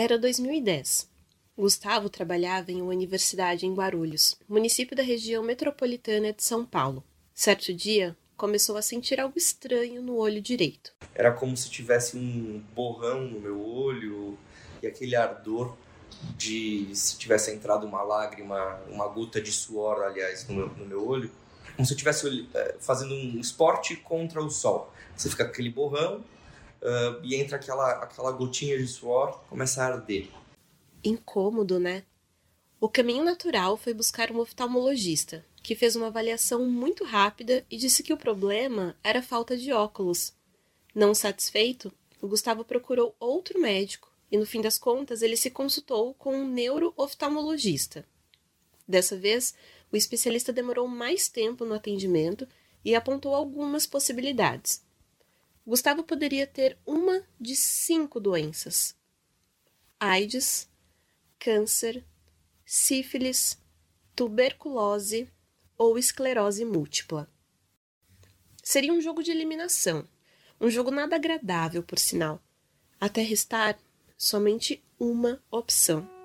Era 2010. Gustavo trabalhava em uma universidade em Guarulhos, município da região metropolitana de São Paulo. Certo dia, começou a sentir algo estranho no olho direito. Era como se tivesse um borrão no meu olho e aquele ardor de se tivesse entrado uma lágrima, uma gota de suor, aliás, no meu, no meu olho, como se eu estivesse eh, fazendo um esporte contra o sol. Você fica com aquele borrão uh, e entra aquela, aquela gotinha de suor, começa a arder. Incômodo, né? O caminho natural foi buscar um oftalmologista, que fez uma avaliação muito rápida e disse que o problema era falta de óculos. Não satisfeito, o Gustavo procurou outro médico e, no fim das contas, ele se consultou com um neurooftalmologista. Dessa vez, o especialista demorou mais tempo no atendimento e apontou algumas possibilidades. Gustavo poderia ter uma de cinco doenças: AIDS, câncer, sífilis, tuberculose ou esclerose múltipla. Seria um jogo de eliminação, um jogo nada agradável, por sinal, até restar somente uma opção.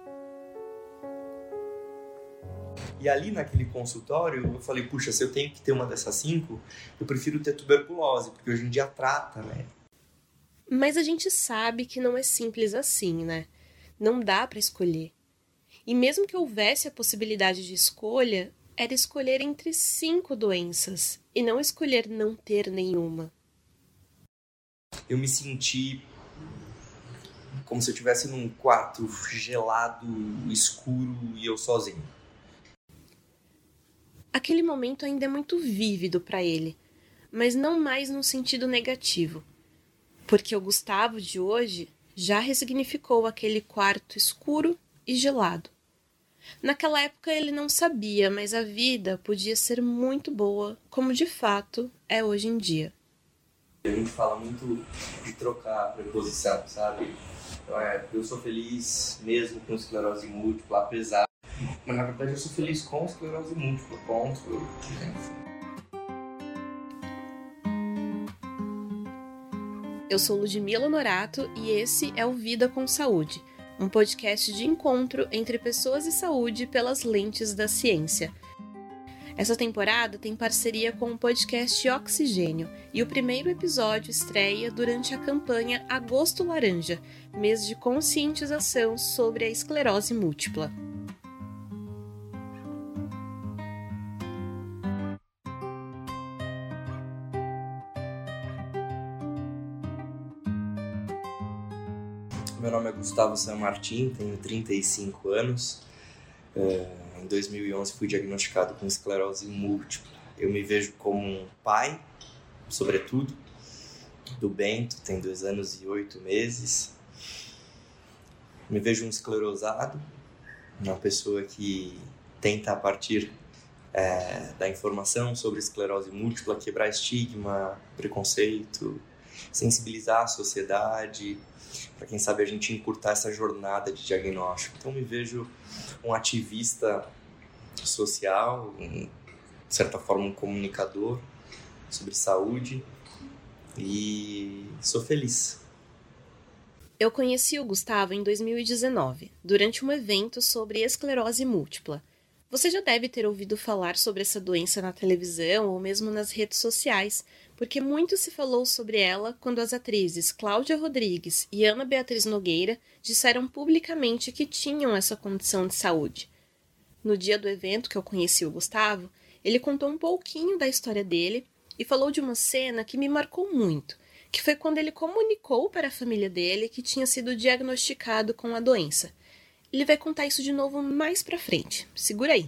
E ali naquele consultório, eu falei, puxa, se eu tenho que ter uma dessas cinco, eu prefiro ter tuberculose, porque hoje em dia trata, né? Mas a gente sabe que não é simples assim, né? Não dá para escolher. E mesmo que houvesse a possibilidade de escolha, era escolher entre cinco doenças e não escolher não ter nenhuma. Eu me senti como se eu estivesse num quarto gelado, escuro e eu sozinho. Aquele momento ainda é muito vívido para ele, mas não mais no sentido negativo, porque o Gustavo de hoje já ressignificou aquele quarto escuro e gelado. Naquela época ele não sabia, mas a vida podia ser muito boa, como de fato é hoje em dia. A gente fala muito de trocar a preposição, sabe? Então, é, eu sou feliz mesmo com esclerose múltipla, apesar mas na verdade eu sou feliz com esclerose múltipla, ponto. Eu sou Ludmila Norato e esse é o Vida com Saúde, um podcast de encontro entre pessoas e saúde pelas lentes da ciência. Essa temporada tem parceria com o podcast Oxigênio e o primeiro episódio estreia durante a campanha Agosto Laranja, mês de conscientização sobre a esclerose múltipla. Gustavo San Martin, tenho 35 anos. É, em 2011 fui diagnosticado com esclerose múltipla. Eu me vejo como um pai, sobretudo, do Bento, tem dois anos e oito meses. Me vejo um esclerosado, uma pessoa que tenta, a partir é, da informação sobre esclerose múltipla, quebrar estigma, preconceito, sensibilizar a sociedade, para quem sabe a gente encurtar essa jornada de diagnóstico. Então me vejo um ativista social, um, de certa forma um comunicador sobre saúde e sou feliz. Eu conheci o Gustavo em 2019, durante um evento sobre esclerose múltipla. Você já deve ter ouvido falar sobre essa doença na televisão ou mesmo nas redes sociais, porque muito se falou sobre ela quando as atrizes Cláudia Rodrigues e Ana Beatriz Nogueira disseram publicamente que tinham essa condição de saúde. No dia do evento que eu conheci o Gustavo, ele contou um pouquinho da história dele e falou de uma cena que me marcou muito, que foi quando ele comunicou para a família dele que tinha sido diagnosticado com a doença. Ele vai contar isso de novo mais pra frente. Segura aí.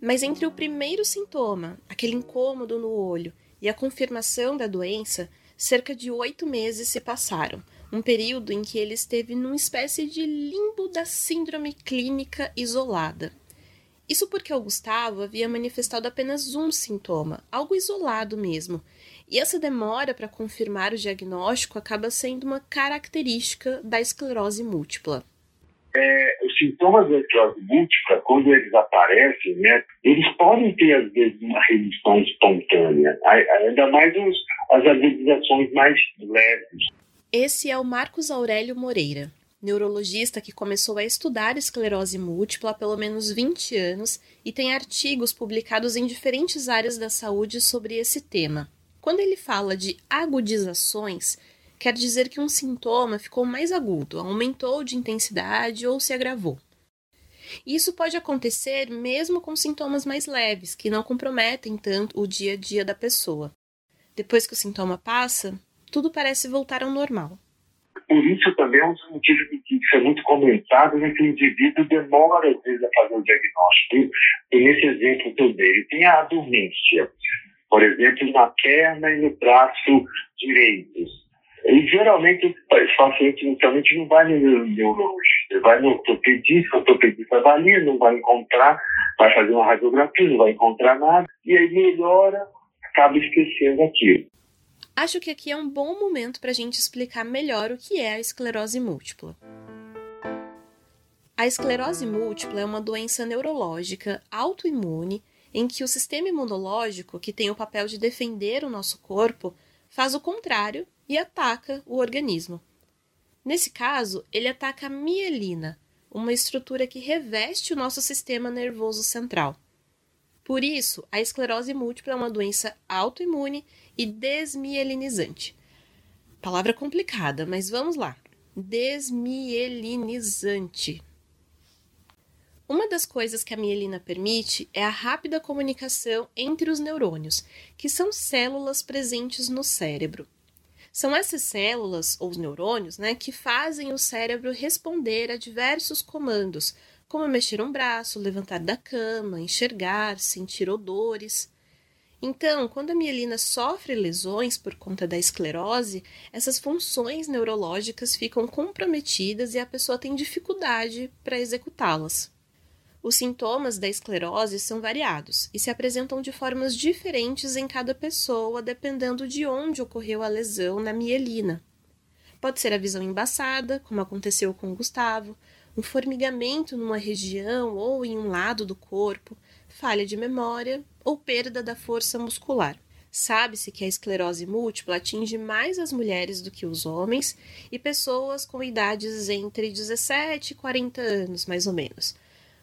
Mas entre o primeiro sintoma, aquele incômodo no olho, e a confirmação da doença, cerca de oito meses se passaram, um período em que ele esteve numa espécie de limbo da síndrome clínica isolada. Isso porque o Gustavo havia manifestado apenas um sintoma, algo isolado mesmo, e essa demora para confirmar o diagnóstico acaba sendo uma característica da esclerose múltipla. é, os sintomas da esclerose múltipla, quando eles aparecem, né, eles podem ter, às vezes, uma remissão espontânea, ainda mais os, as agudizações mais leves. Esse é o Marcos Aurélio Moreira, neurologista que começou a estudar esclerose múltipla há pelo menos 20 anos e tem artigos publicados em diferentes áreas da saúde sobre esse tema. Quando ele fala de agudizações, quer dizer que um sintoma ficou mais agudo, aumentou de intensidade ou se agravou. Isso pode acontecer mesmo com sintomas mais leves, que não comprometem tanto o dia a dia da pessoa. Depois que o sintoma passa, tudo parece voltar ao normal. Por isso também é um dos motivos que é muito comentado, né, que o indivíduo demora às vezes a fazer o diagnóstico. E nesse exemplo dei, ele tem a dormência, por exemplo, na perna e no braço direitos e geralmente os pacientes inicialmente não vai no neurologista, vai no ortopedista, o ortopedista avalia, não vai encontrar, vai fazer uma radiografia, não vai encontrar nada, e aí melhora, acaba esquecendo aquilo. Acho que aqui é um bom momento para a gente explicar melhor o que é a esclerose múltipla. A esclerose múltipla é uma doença neurológica autoimune em que o sistema imunológico, que tem o papel de defender o nosso corpo, faz o contrário e ataca o organismo. Nesse caso, ele ataca a mielina, uma estrutura que reveste o nosso sistema nervoso central. Por isso, a esclerose múltipla é uma doença autoimune e desmielinizante. Palavra complicada, mas vamos lá. Desmielinizante. Uma das coisas que a mielina permite é a rápida comunicação entre os neurônios, que são células presentes no cérebro. São essas células, ou os neurônios, né, que fazem o cérebro responder a diversos comandos, como mexer um braço, levantar da cama, enxergar, sentir odores. Então, quando a mielina sofre lesões por conta da esclerose, essas funções neurológicas ficam comprometidas e a pessoa tem dificuldade para executá-las. Os sintomas da esclerose são variados e se apresentam de formas diferentes em cada pessoa, dependendo de onde ocorreu a lesão na mielina. Pode ser a visão embaçada, como aconteceu com Gustavo, um formigamento numa região ou em um lado do corpo, falha de memória ou perda da força muscular. Sabe-se que a esclerose múltipla atinge mais as mulheres do que os homens e pessoas com idades entre 17 e 40 anos, mais ou menos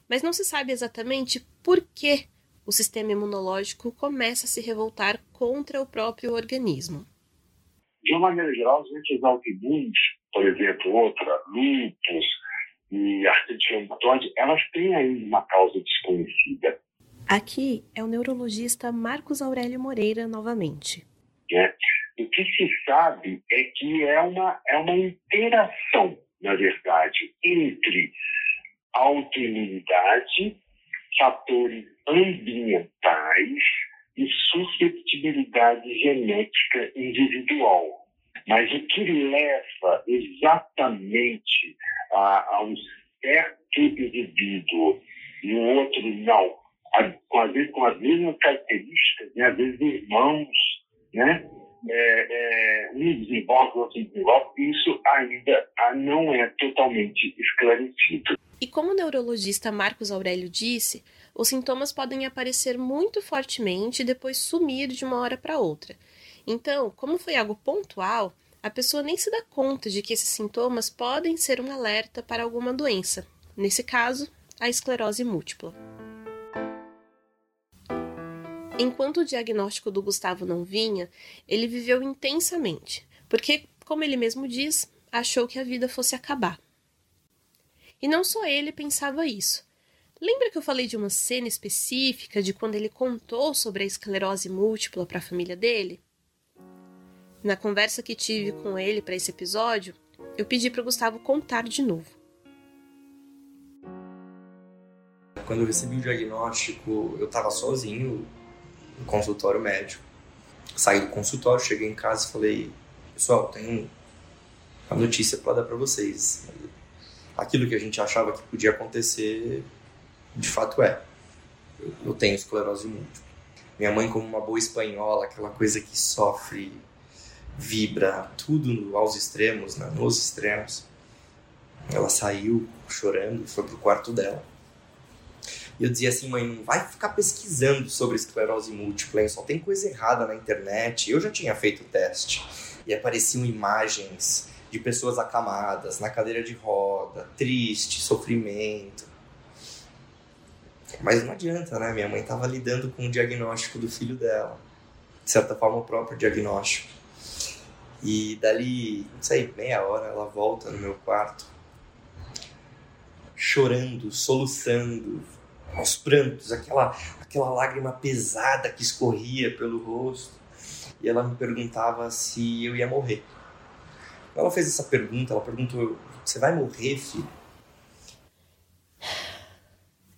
mas não se sabe exatamente por que o sistema imunológico começa a se revoltar contra o próprio organismo. De uma maneira geral, as doenças autoimunes, por exemplo, outra, lúpus e artrite reumatoide, elas têm ainda uma causa desconhecida. Aqui é o neurologista Marcos Aurélio Moreira novamente. É. O que se sabe é que é uma, é uma interação, na verdade, entre autoimunidade, fatores ambientais e susceptibilidade genética individual. Mas o que leva exatamente a, a um certo indivíduo e o outro não, a, com, às vezes com as mesmas características, né? às vezes irmãos, né? É, é, um desenvolve, outro desenvolve, isso ainda não é totalmente esclarecido. E como o neurologista Marcos Aurélio disse, os sintomas podem aparecer muito fortemente e depois sumir de uma hora para outra. Então, como foi algo pontual, a pessoa nem se dá conta de que esses sintomas podem ser um alerta para alguma doença, nesse caso, a esclerose múltipla. Enquanto o diagnóstico do Gustavo não vinha, ele viveu intensamente, porque, como ele mesmo diz, achou que a vida fosse acabar. E não só ele pensava isso. Lembra que eu falei de uma cena específica de quando ele contou sobre a esclerose múltipla para a família dele? Na conversa que tive com ele para esse episódio, eu pedi para o Gustavo contar de novo. Quando eu recebi o diagnóstico, eu estava sozinho no consultório médico. Saí do consultório, cheguei em casa e falei: Pessoal, tenho uma notícia para dar para vocês aquilo que a gente achava que podia acontecer, de fato é. Eu, eu tenho esclerose múltipla. Minha mãe, como uma boa espanhola, aquela coisa que sofre, vibra, tudo aos extremos, né? nos extremos. Ela saiu chorando, foi pro quarto dela. E eu dizia assim, mãe, não vai ficar pesquisando sobre esclerose múltipla, hein? só tem coisa errada na internet. Eu já tinha feito o teste e apareciam imagens de pessoas acamadas, na cadeira de roda, triste, sofrimento. Mas não adianta, né? Minha mãe estava lidando com o diagnóstico do filho dela. De certa forma, o próprio diagnóstico. E dali, não sei, meia hora, ela volta no meu quarto, chorando, soluçando, aos prantos, aquela, aquela lágrima pesada que escorria pelo rosto. E ela me perguntava se eu ia morrer. Ela fez essa pergunta, ela perguntou: Você vai morrer, filho?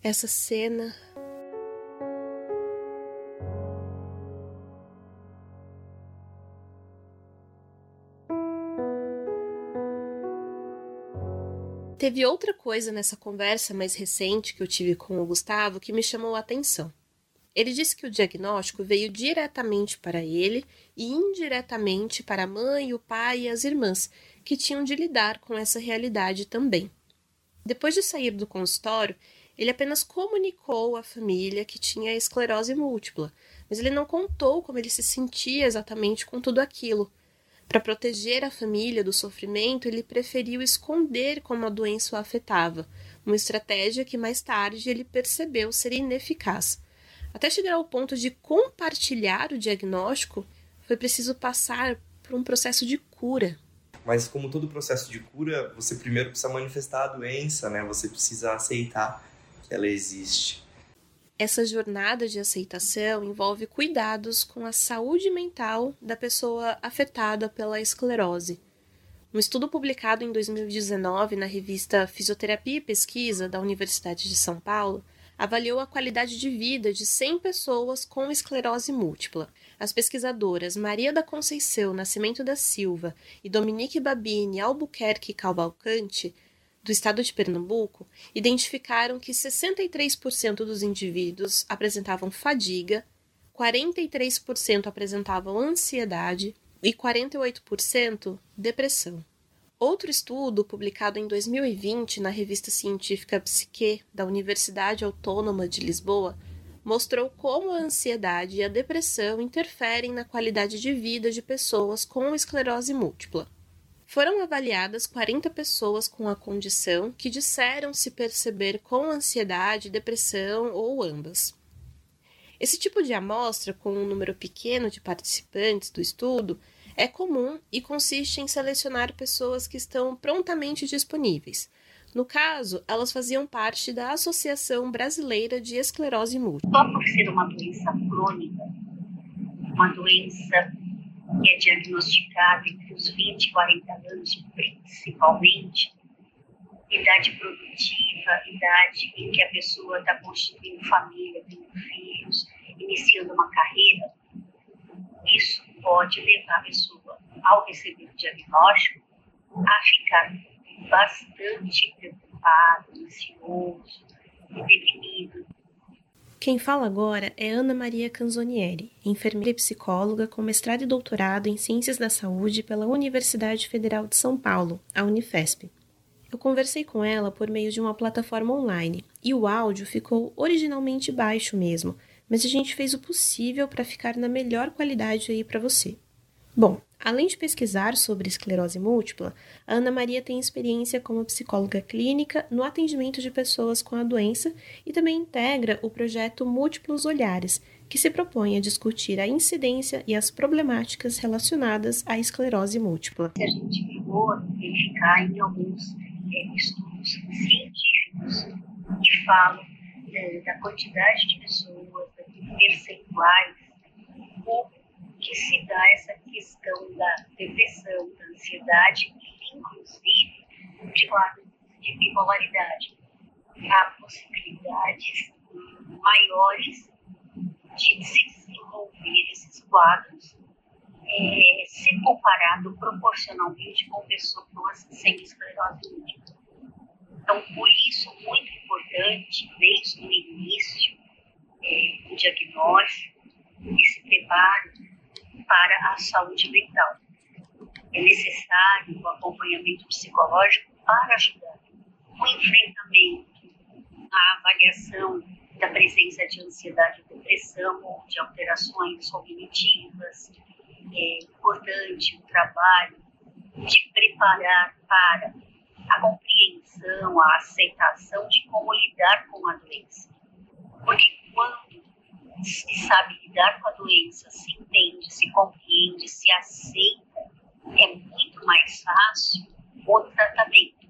Essa cena. Teve outra coisa nessa conversa mais recente que eu tive com o Gustavo que me chamou a atenção. Ele disse que o diagnóstico veio diretamente para ele e indiretamente para a mãe, o pai e as irmãs, que tinham de lidar com essa realidade também. Depois de sair do consultório, ele apenas comunicou à família que tinha esclerose múltipla, mas ele não contou como ele se sentia exatamente com tudo aquilo. Para proteger a família do sofrimento, ele preferiu esconder como a doença o afetava, uma estratégia que mais tarde ele percebeu ser ineficaz. Até chegar ao ponto de compartilhar o diagnóstico, foi preciso passar por um processo de cura. Mas como todo processo de cura, você primeiro precisa manifestar a doença, né? Você precisa aceitar que ela existe. Essa jornada de aceitação envolve cuidados com a saúde mental da pessoa afetada pela esclerose. Um estudo publicado em 2019 na revista Fisioterapia e Pesquisa da Universidade de São Paulo avaliou a qualidade de vida de 100 pessoas com esclerose múltipla. As pesquisadoras Maria da Conceição Nascimento da Silva e Dominique Babini Albuquerque Cavalcante do estado de Pernambuco identificaram que 63% dos indivíduos apresentavam fadiga, 43% apresentavam ansiedade e 48% depressão. Outro estudo, publicado em 2020 na revista científica Psique da Universidade Autônoma de Lisboa, mostrou como a ansiedade e a depressão interferem na qualidade de vida de pessoas com esclerose múltipla. Foram avaliadas 40 pessoas com a condição que disseram se perceber com ansiedade, depressão ou ambas. Esse tipo de amostra, com um número pequeno de participantes do estudo, é comum e consiste em selecionar pessoas que estão prontamente disponíveis. No caso, elas faziam parte da Associação Brasileira de Esclerose Múltipla. Só por ser uma doença crônica, uma doença que é diagnosticado entre os 20 e 40 anos, principalmente, idade produtiva, idade em que a pessoa está constituindo família, tendo filhos, iniciando uma carreira, isso pode levar a pessoa, ao receber o diagnóstico, a ficar bastante preocupado, ansioso, deprimido, quem fala agora é Ana Maria Canzonieri, enfermeira e psicóloga com mestrado e doutorado em Ciências da Saúde pela Universidade Federal de São Paulo, a Unifesp. Eu conversei com ela por meio de uma plataforma online e o áudio ficou originalmente baixo mesmo, mas a gente fez o possível para ficar na melhor qualidade aí para você. Bom, além de pesquisar sobre esclerose múltipla, a Ana Maria tem experiência como psicóloga clínica no atendimento de pessoas com a doença e também integra o projeto Múltiplos Olhares, que se propõe a discutir a incidência e as problemáticas relacionadas à esclerose múltipla. A gente a verificar em alguns é, estudos científicos que falam é, da quantidade de pessoas, percentuais, que se dá essa questão da depressão, da ansiedade, inclusive de quadros de bipolaridade. Há possibilidades maiores de se desenvolver esses quadros é, se comparado proporcionalmente com pessoas sem esclerose múltipla. Então, por isso, muito importante, desde o início, o diagnóstico, esse preparo para a saúde mental. É necessário o acompanhamento psicológico para ajudar o enfrentamento, a avaliação da presença de ansiedade e depressão de alterações cognitivas. É importante o trabalho de preparar para a compreensão, a aceitação de como lidar com a doença. Porque quando se sabe lidar com a doença, se entende, se compreende, se aceita, é muito mais fácil o tratamento.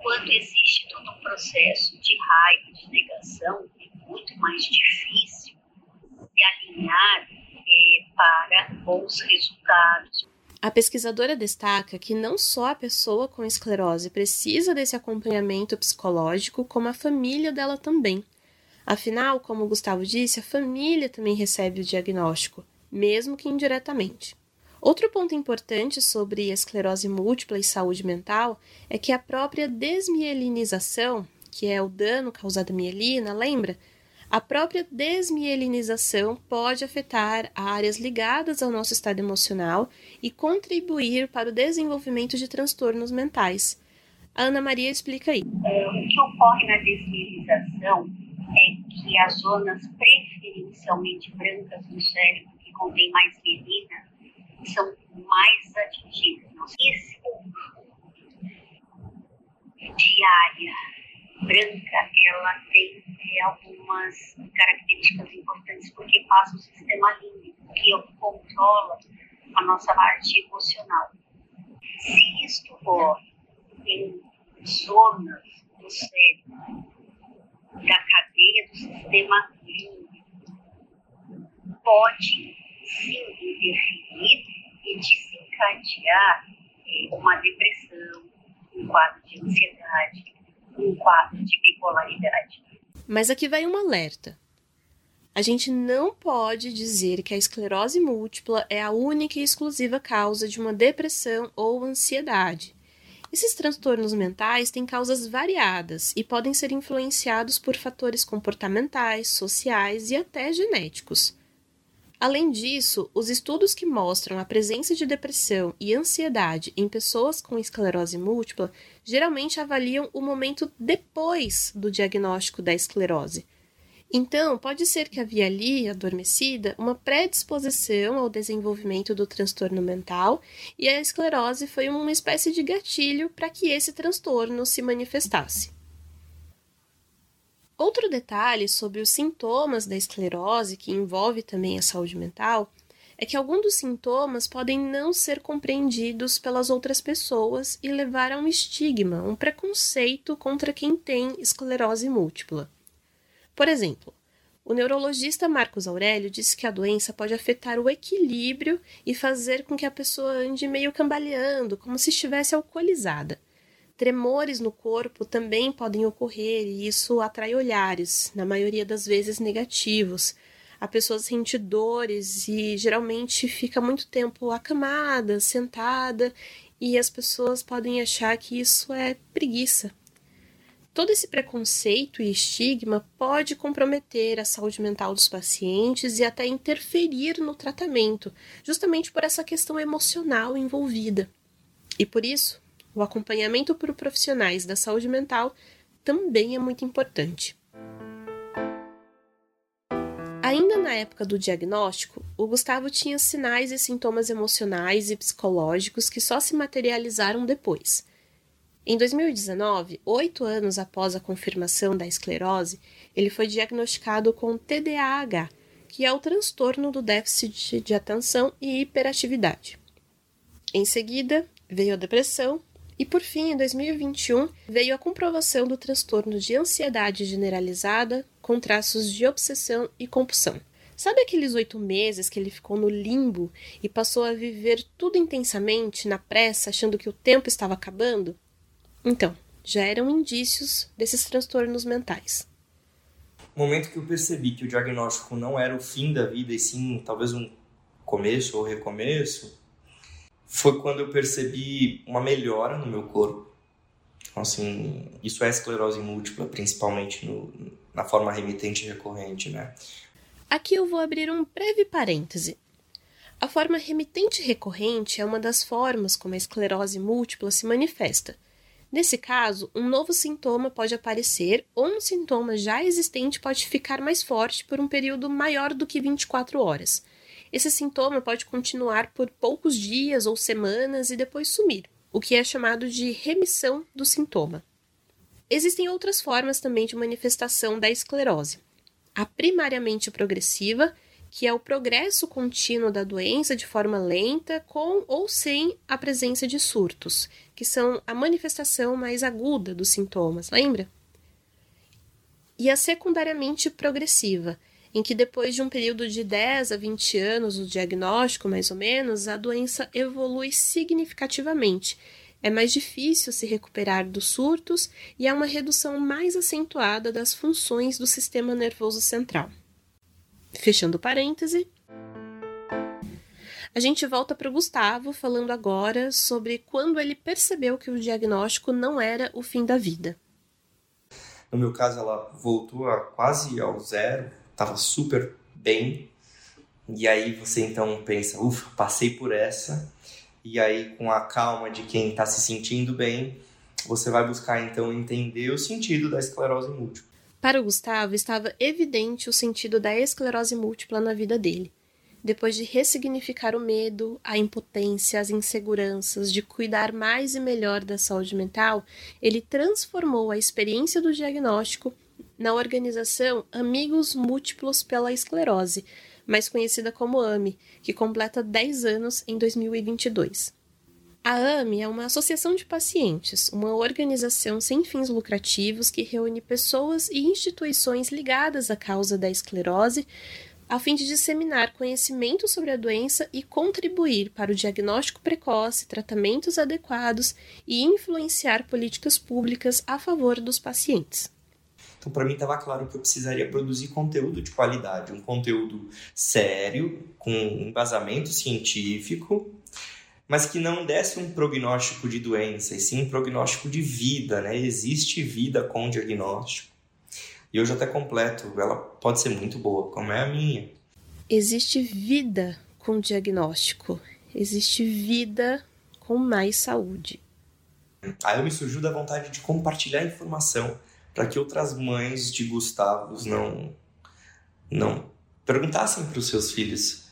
Quando existe todo um processo de raiva, de negação, é muito mais difícil se alinhar é, para bons resultados. A pesquisadora destaca que não só a pessoa com esclerose precisa desse acompanhamento psicológico, como a família dela também. Afinal, como Gustavo disse, a família também recebe o diagnóstico, mesmo que indiretamente. Outro ponto importante sobre esclerose múltipla e saúde mental é que a própria desmielinização, que é o dano causado à mielina, lembra? A própria desmielinização pode afetar áreas ligadas ao nosso estado emocional e contribuir para o desenvolvimento de transtornos mentais. A Ana Maria explica aí. É, o que ocorre na desmielinização é que as zonas preferencialmente brancas do cérebro, que contém mais mielina, são mais atingidas. Esse de área branca, ela tem é, algumas características importantes, porque passa o sistema límbico, que controla a nossa parte emocional. Se isto ocorre em zonas do cérebro da cadeia do sistema límbico, pode sim interferir e desencadear é, uma depressão, um quadro de ansiedade, um quadro de bipolaridade. Mas aqui vai um alerta. A gente não pode dizer que a esclerose múltipla é a única e exclusiva causa de uma depressão ou ansiedade. Esses transtornos mentais têm causas variadas e podem ser influenciados por fatores comportamentais, sociais e até genéticos. Além disso, os estudos que mostram a presença de depressão e ansiedade em pessoas com esclerose múltipla geralmente avaliam o momento depois do diagnóstico da esclerose. Então, pode ser que havia ali, adormecida, uma predisposição ao desenvolvimento do transtorno mental e a esclerose foi uma espécie de gatilho para que esse transtorno se manifestasse. Outro detalhe sobre os sintomas da esclerose, que envolve também a saúde mental, é que alguns dos sintomas podem não ser compreendidos pelas outras pessoas e levar a um estigma, um preconceito contra quem tem esclerose múltipla. Por exemplo, o neurologista Marcos Aurélio disse que a doença pode afetar o equilíbrio e fazer com que a pessoa ande meio cambaleando, como se estivesse alcoolizada. Tremores no corpo também podem ocorrer e isso atrai olhares, na maioria das vezes negativos. A pessoa sente dores e geralmente fica muito tempo acamada, sentada, e as pessoas podem achar que isso é preguiça. Todo esse preconceito e estigma pode comprometer a saúde mental dos pacientes e até interferir no tratamento, justamente por essa questão emocional envolvida. E por isso, o acompanhamento por profissionais da saúde mental também é muito importante. Ainda na época do diagnóstico, o Gustavo tinha sinais e sintomas emocionais e psicológicos que só se materializaram depois. Em 2019, oito anos após a confirmação da esclerose, ele foi diagnosticado com TDAH, que é o transtorno do déficit de atenção e hiperatividade. Em seguida, veio a depressão e por fim, em 2021, veio a comprovação do transtorno de ansiedade generalizada com traços de obsessão e compulsão. Sabe aqueles oito meses que ele ficou no limbo e passou a viver tudo intensamente, na pressa, achando que o tempo estava acabando? Então, já eram indícios desses transtornos mentais. O momento que eu percebi que o diagnóstico não era o fim da vida e sim talvez um começo ou recomeço, foi quando eu percebi uma melhora no meu corpo. Então, assim, isso é esclerose múltipla, principalmente no, na forma remitente recorrente, né? Aqui eu vou abrir um breve parêntese. A forma remitente recorrente é uma das formas como a esclerose múltipla se manifesta. Nesse caso, um novo sintoma pode aparecer ou um sintoma já existente pode ficar mais forte por um período maior do que 24 horas. Esse sintoma pode continuar por poucos dias ou semanas e depois sumir, o que é chamado de remissão do sintoma. Existem outras formas também de manifestação da esclerose. A primariamente progressiva, que é o progresso contínuo da doença de forma lenta, com ou sem a presença de surtos, que são a manifestação mais aguda dos sintomas, lembra? E a secundariamente progressiva, em que depois de um período de 10 a 20 anos, o diagnóstico mais ou menos, a doença evolui significativamente. É mais difícil se recuperar dos surtos e há uma redução mais acentuada das funções do sistema nervoso central. Fechando parêntese. A gente volta para o Gustavo falando agora sobre quando ele percebeu que o diagnóstico não era o fim da vida. No meu caso, ela voltou a quase ao zero, estava super bem. E aí você então pensa, ufa, passei por essa. E aí, com a calma de quem está se sentindo bem, você vai buscar então entender o sentido da esclerose múltipla. Para Gustavo, estava evidente o sentido da esclerose múltipla na vida dele. Depois de ressignificar o medo, a impotência, as inseguranças, de cuidar mais e melhor da saúde mental, ele transformou a experiência do diagnóstico na organização Amigos Múltiplos pela Esclerose, mais conhecida como AME, que completa 10 anos em 2022. A AME é uma associação de pacientes, uma organização sem fins lucrativos que reúne pessoas e instituições ligadas à causa da esclerose, a fim de disseminar conhecimento sobre a doença e contribuir para o diagnóstico precoce, tratamentos adequados e influenciar políticas públicas a favor dos pacientes. Então, para mim, estava claro que eu precisaria produzir conteúdo de qualidade, um conteúdo sério, com embasamento científico mas que não desse um prognóstico de doença, e sim um prognóstico de vida, né? Existe vida com diagnóstico. E hoje até completo, ela pode ser muito boa, como é a minha. Existe vida com diagnóstico. Existe vida com mais saúde. Aí eu me surgiu da vontade de compartilhar informação para que outras mães de Gustavos não não perguntassem para os seus filhos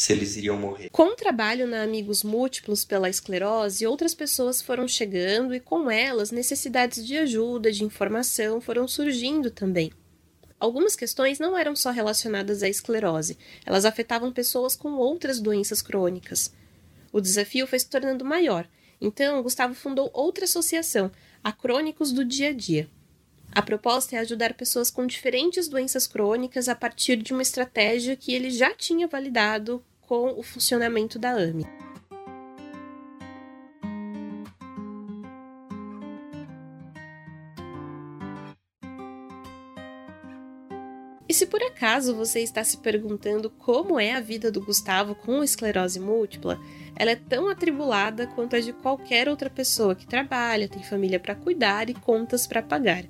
se eles iriam morrer. Com o trabalho na Amigos Múltiplos pela esclerose, outras pessoas foram chegando e com elas necessidades de ajuda, de informação foram surgindo também. Algumas questões não eram só relacionadas à esclerose, elas afetavam pessoas com outras doenças crônicas. O desafio foi se tornando maior, então Gustavo fundou outra associação, a Crônicos do Dia a Dia. A proposta é ajudar pessoas com diferentes doenças crônicas a partir de uma estratégia que ele já tinha validado com o funcionamento da AME. E se por acaso você está se perguntando como é a vida do Gustavo com esclerose múltipla, ela é tão atribulada quanto a de qualquer outra pessoa que trabalha, tem família para cuidar e contas para pagar.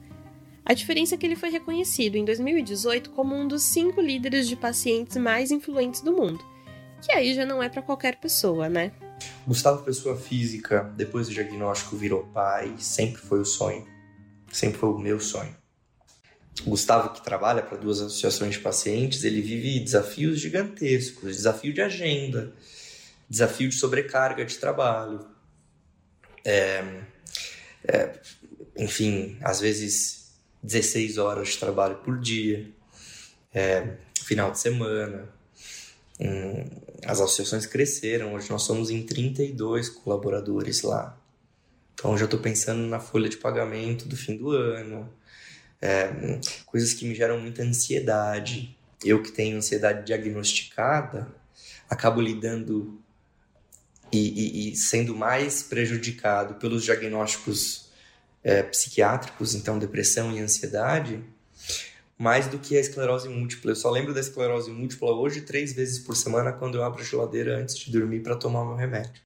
A diferença é que ele foi reconhecido em 2018 como um dos cinco líderes de pacientes mais influentes do mundo. Que aí já não é para qualquer pessoa, né? Gustavo, pessoa física, depois do diagnóstico virou pai, sempre foi o sonho. Sempre foi o meu sonho. Gustavo, que trabalha para duas associações de pacientes, ele vive desafios gigantescos, desafio de agenda, desafio de sobrecarga de trabalho. É, é, enfim, às vezes 16 horas de trabalho por dia, é, final de semana. As associações cresceram, hoje nós somos em 32 colaboradores lá. Então já estou pensando na folha de pagamento do fim do ano, é, coisas que me geram muita ansiedade. Eu que tenho ansiedade diagnosticada, acabo lidando e, e, e sendo mais prejudicado pelos diagnósticos é, psiquiátricos, então depressão e ansiedade, mais do que a esclerose múltipla. Eu só lembro da esclerose múltipla hoje três vezes por semana quando eu abro a geladeira antes de dormir para tomar meu remédio.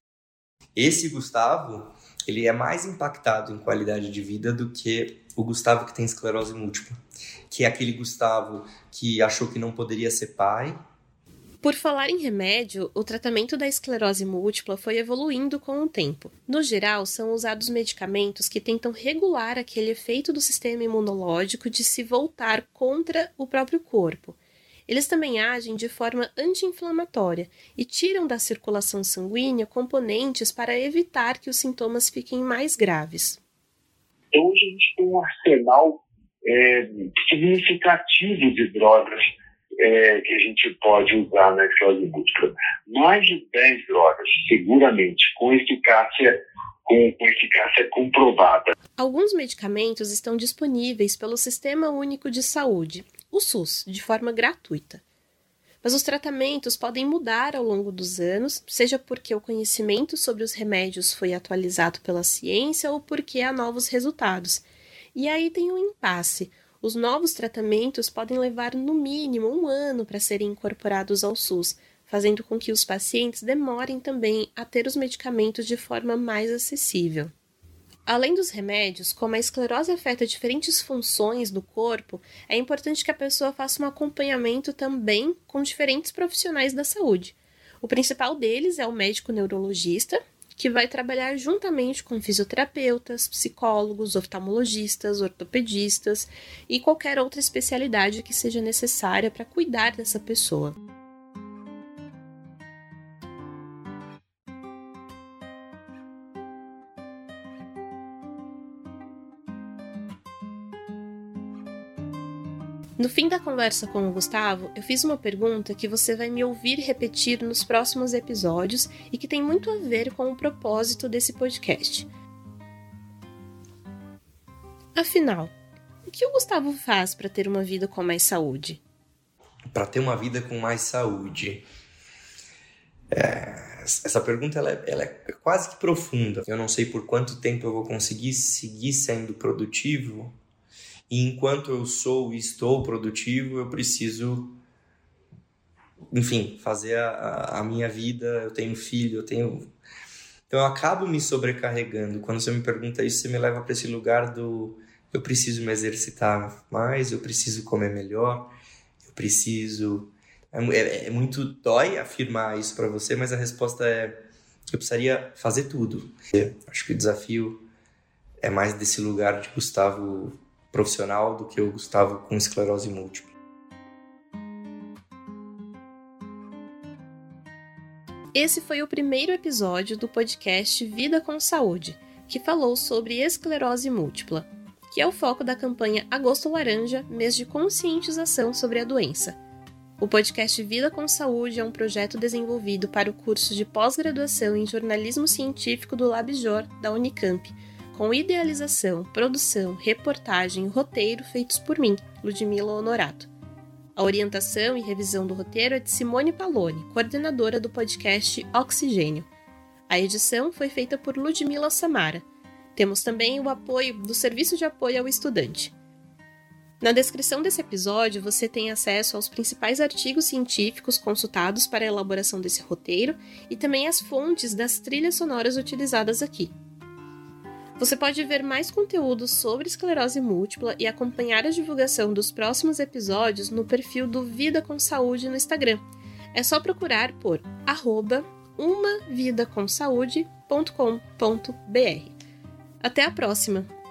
Esse Gustavo, ele é mais impactado em qualidade de vida do que o Gustavo que tem esclerose múltipla, que é aquele Gustavo que achou que não poderia ser pai, Por falar em remédio, o tratamento da esclerose múltipla foi evoluindo com o tempo. No geral, são usados medicamentos que tentam regular aquele efeito do sistema imunológico de se voltar contra o próprio corpo. Eles também agem de forma anti-inflamatória e tiram da circulação sanguínea componentes para evitar que os sintomas fiquem mais graves. Então, hoje a gente tem um arsenal é, significativo de drogas é, que a gente pode usar na esclerose múltipla. Mais de 10 drogas, seguramente, com eficácia, com, com eficácia comprovada. Alguns medicamentos estão disponíveis pelo Sistema Único de Saúde, o SUS, de forma gratuita. Mas os tratamentos podem mudar ao longo dos anos, seja porque o conhecimento sobre os remédios foi atualizado pela ciência ou porque há novos resultados. E aí tem um impasse. Os novos tratamentos podem levar no mínimo um ano para serem incorporados ao SUS, fazendo com que os pacientes demorem também a ter os medicamentos de forma mais acessível. Além dos remédios, como a esclerose afeta diferentes funções do corpo, é importante que a pessoa faça um acompanhamento também com diferentes profissionais da saúde. O principal deles é o médico neurologista, que vai trabalhar juntamente com fisioterapeutas, psicólogos, oftalmologistas, ortopedistas e qualquer outra especialidade que seja necessária para cuidar dessa pessoa. No fim da conversa com o Gustavo, eu fiz uma pergunta que você vai me ouvir repetir nos próximos episódios e que tem muito a ver com o propósito desse podcast. Afinal, o que o Gustavo faz para ter uma vida com mais saúde? Para ter uma vida com mais saúde. É, essa pergunta ela é, ela é quase que profunda. Eu não sei por quanto tempo eu vou conseguir seguir sendo produtivo e enquanto eu sou e estou produtivo, eu preciso, enfim, fazer a, a minha vida. Eu tenho filho, eu tenho. Então eu acabo me sobrecarregando. Quando você me pergunta isso, você me leva para esse lugar do eu preciso me exercitar mais, eu preciso comer melhor, eu preciso. É, é, é muito dói afirmar isso para você, mas a resposta é eu precisaria fazer tudo. Acho que o desafio é mais desse lugar de Gustavo profissional do que o Gustavo com esclerose múltipla. Esse foi o primeiro episódio do podcast Vida com Saúde, que falou sobre esclerose múltipla, que é o foco da campanha Agosto Laranja, mês de conscientização sobre a doença. O podcast Vida com Saúde é um projeto desenvolvido para o curso de pós-graduação em jornalismo científico do LabJOR da Unicamp com idealização, produção, reportagem e roteiro feitos por mim, Ludmila Honorato. A orientação e revisão do roteiro é de Simone Paloni, coordenadora do podcast Oxigênio. A edição foi feita por Ludmila Samara. Temos também o apoio do Serviço de Apoio ao Estudante. Na descrição desse episódio, você tem acesso aos principais artigos científicos consultados para a elaboração desse roteiro e também as fontes das trilhas sonoras utilizadas aqui. Você pode ver mais conteúdo sobre esclerose múltipla e acompanhar a divulgação dos próximos episódios no perfil do Vida com Saúde no Instagram. É só procurar por arroba umavidacomsaude.com.br. Até a próxima!